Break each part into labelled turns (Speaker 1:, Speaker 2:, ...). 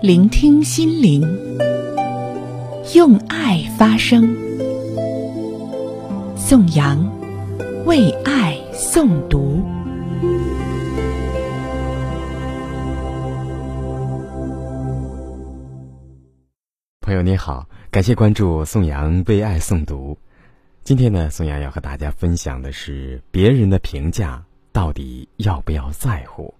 Speaker 1: 聆听心灵，用爱发声。宋阳为爱诵读。
Speaker 2: 朋友你好，感谢关注宋阳为爱诵读。今天呢，宋阳要和大家分享的是别人的评价到底要不要在乎。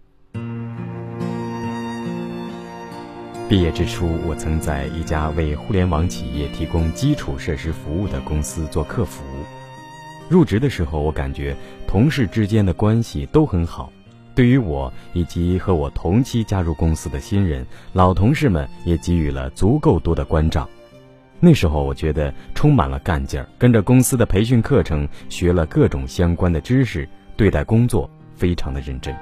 Speaker 2: 毕业之初，我曾在一家为互联网企业提供基础设施服务的公司做客服。入职的时候，我感觉同事之间的关系都很好。对于我以及和我同期加入公司的新人，老同事们也给予了足够多的关照。那时候，我觉得充满了干劲儿，跟着公司的培训课程学了各种相关的知识，对待工作非常的认真。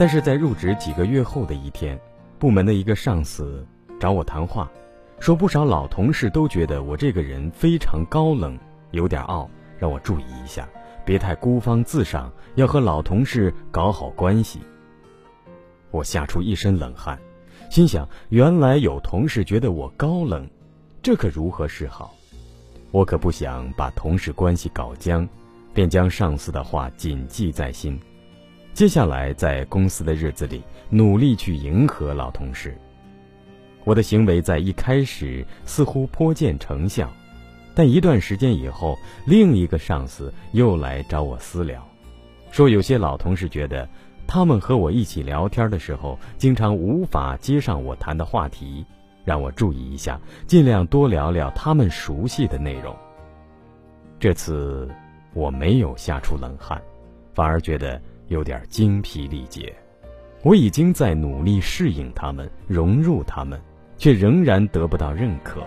Speaker 2: 但是在入职几个月后的一天，部门的一个上司找我谈话，说不少老同事都觉得我这个人非常高冷，有点傲，让我注意一下，别太孤芳自赏，要和老同事搞好关系。我吓出一身冷汗，心想：原来有同事觉得我高冷，这可如何是好？我可不想把同事关系搞僵，便将上司的话谨记在心。接下来在公司的日子里，努力去迎合老同事。我的行为在一开始似乎颇见成效，但一段时间以后，另一个上司又来找我私聊，说有些老同事觉得，他们和我一起聊天的时候，经常无法接上我谈的话题，让我注意一下，尽量多聊聊他们熟悉的内容。这次我没有吓出冷汗，反而觉得。有点精疲力竭，我已经在努力适应他们、融入他们，却仍然得不到认可。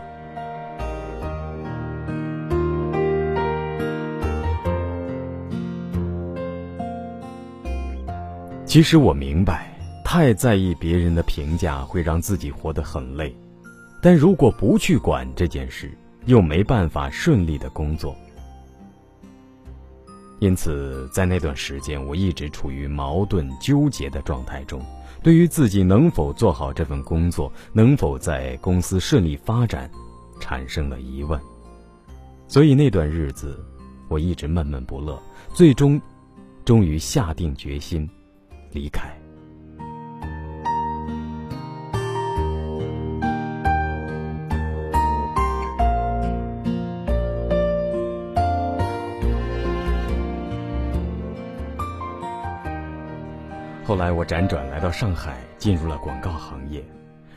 Speaker 2: 其实我明白，太在意别人的评价会让自己活得很累，但如果不去管这件事，又没办法顺利的工作。因此，在那段时间，我一直处于矛盾纠结的状态中，对于自己能否做好这份工作，能否在公司顺利发展，产生了疑问。所以那段日子，我一直闷闷不乐，最终，终于下定决心，离开。后来我辗转来到上海，进入了广告行业，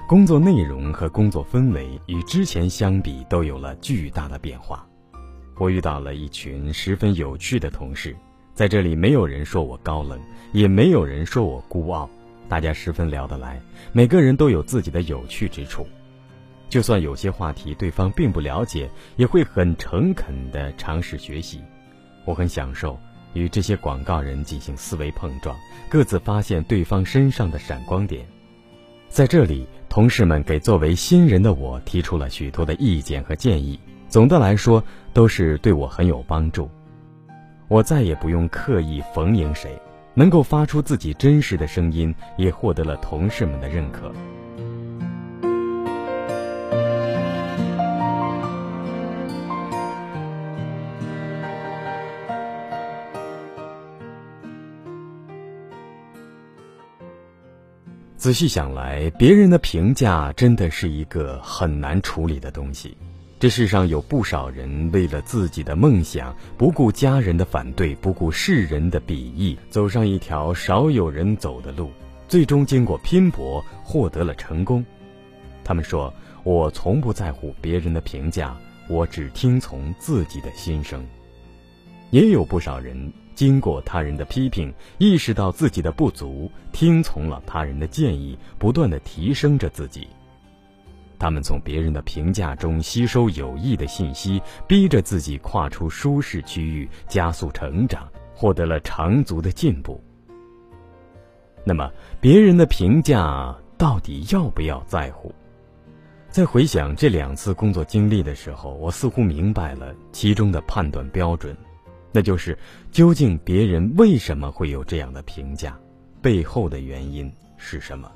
Speaker 2: 工作内容和工作氛围与之前相比都有了巨大的变化。我遇到了一群十分有趣的同事，在这里没有人说我高冷，也没有人说我孤傲，大家十分聊得来，每个人都有自己的有趣之处。就算有些话题对方并不了解，也会很诚恳地尝试学习。我很享受。与这些广告人进行思维碰撞，各自发现对方身上的闪光点。在这里，同事们给作为新人的我提出了许多的意见和建议，总的来说都是对我很有帮助。我再也不用刻意逢迎谁，能够发出自己真实的声音，也获得了同事们的认可。仔细想来，别人的评价真的是一个很难处理的东西。这世上有不少人为了自己的梦想，不顾家人的反对，不顾世人的鄙夷，走上一条少有人走的路，最终经过拼搏获得了成功。他们说：“我从不在乎别人的评价，我只听从自己的心声。”也有不少人。经过他人的批评，意识到自己的不足，听从了他人的建议，不断的提升着自己。他们从别人的评价中吸收有益的信息，逼着自己跨出舒适区域，加速成长，获得了长足的进步。那么，别人的评价到底要不要在乎？在回想这两次工作经历的时候，我似乎明白了其中的判断标准。那就是，究竟别人为什么会有这样的评价？背后的原因是什么。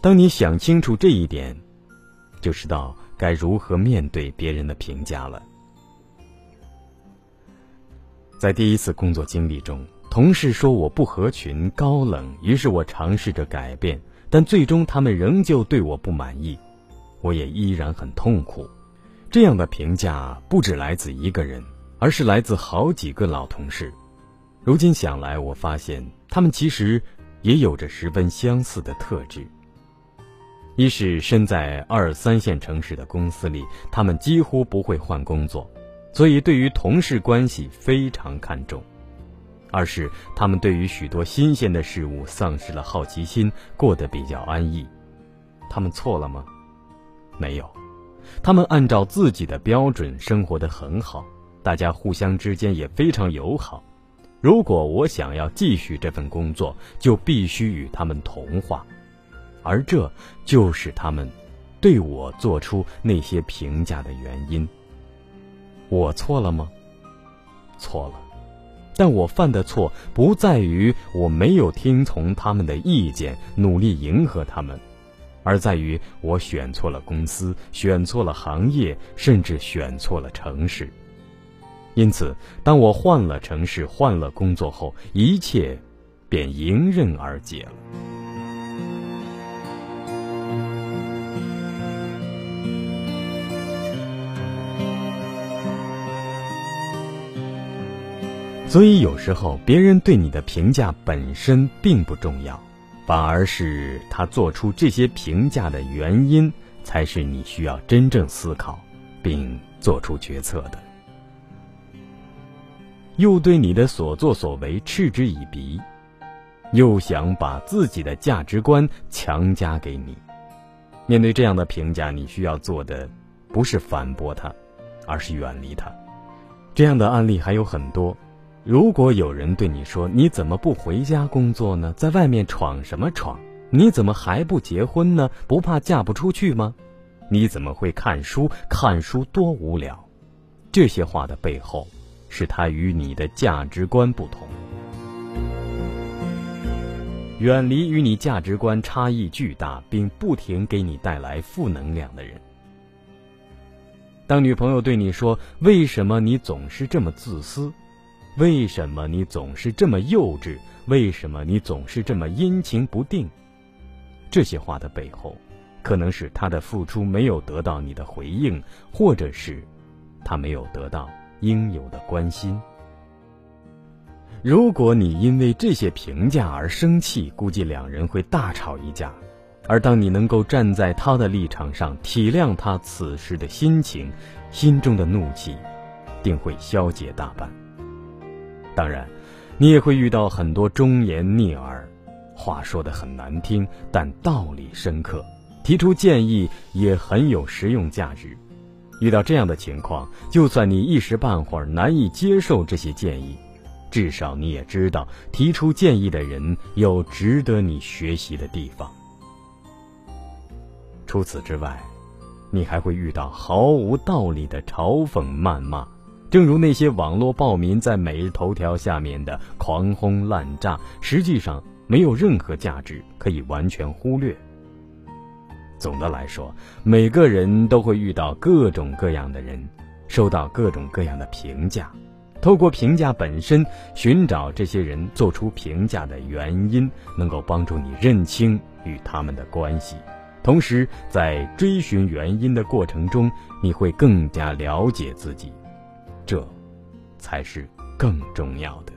Speaker 2: 当你想清楚这一点，就知道该如何面对别人的评价了。在第一次工作经历中，同事说我不合群、高冷，于是我尝试着改变，但最终他们仍旧对我不满意，我也依然很痛苦。这样的评价不止来自一个人，而是来自好几个老同事。如今想来，我发现他们其实也有着十分相似的特质。一是身在二三线城市的公司里，他们几乎不会换工作。所以，对于同事关系非常看重；二是他们对于许多新鲜的事物丧失了好奇心，过得比较安逸。他们错了吗？没有，他们按照自己的标准生活的很好，大家互相之间也非常友好。如果我想要继续这份工作，就必须与他们同化，而这就是他们对我做出那些评价的原因。我错了吗？错了，但我犯的错不在于我没有听从他们的意见，努力迎合他们，而在于我选错了公司，选错了行业，甚至选错了城市。因此，当我换了城市，换了工作后，一切便迎刃而解了。所以有时候别人对你的评价本身并不重要，反而是他做出这些评价的原因，才是你需要真正思考并做出决策的。又对你的所作所为嗤之以鼻，又想把自己的价值观强加给你，面对这样的评价，你需要做的不是反驳他，而是远离他。这样的案例还有很多。如果有人对你说：“你怎么不回家工作呢？在外面闯什么闯？你怎么还不结婚呢？不怕嫁不出去吗？你怎么会看书？看书多无聊。”这些话的背后，是他与你的价值观不同。远离与你价值观差异巨大并不停给你带来负能量的人。当女朋友对你说：“为什么你总是这么自私？”为什么你总是这么幼稚？为什么你总是这么阴晴不定？这些话的背后，可能是他的付出没有得到你的回应，或者是他没有得到应有的关心。如果你因为这些评价而生气，估计两人会大吵一架。而当你能够站在他的立场上，体谅他此时的心情，心中的怒气定会消解大半。当然，你也会遇到很多忠言逆耳，话说的很难听，但道理深刻，提出建议也很有实用价值。遇到这样的情况，就算你一时半会儿难以接受这些建议，至少你也知道提出建议的人有值得你学习的地方。除此之外，你还会遇到毫无道理的嘲讽谩骂。正如那些网络暴民在每日头条下面的狂轰滥炸，实际上没有任何价值可以完全忽略。总的来说，每个人都会遇到各种各样的人，收到各种各样的评价。透过评价本身，寻找这些人做出评价的原因，能够帮助你认清与他们的关系。同时，在追寻原因的过程中，你会更加了解自己。这，才是更重要的。